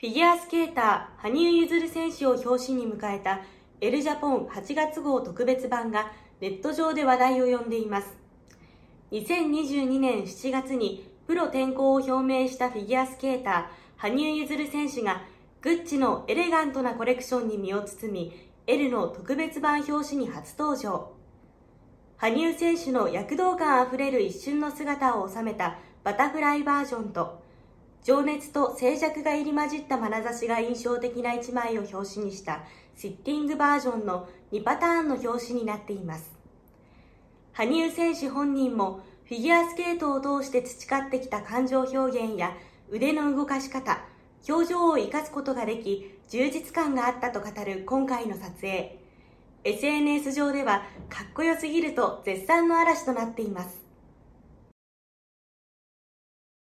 フィギュアスケーター、羽生結弦選手を表紙に迎えたエルジャポン8月号特別版がネット上で話題を呼んでいます。2022年7月にプロ転向を表明したフィギュアスケーター、羽生結弦選手がグッチのエレガントなコレクションに身を包み、L の特別版表紙に初登場。羽生選手の躍動感あふれる一瞬の姿を収めたバタフライバージョンと、情熱と静寂が入り混じった眼差しが印象的な一枚を表紙にしたシッティングバージョンの2パターンの表紙になっています。羽生選手本人もフィギュアスケートを通して培ってきた感情表現や腕の動かし方表情を生かすことができ充実感があったと語る今回の撮影。SNS 上ではかっこよすぎると絶賛の嵐となっています。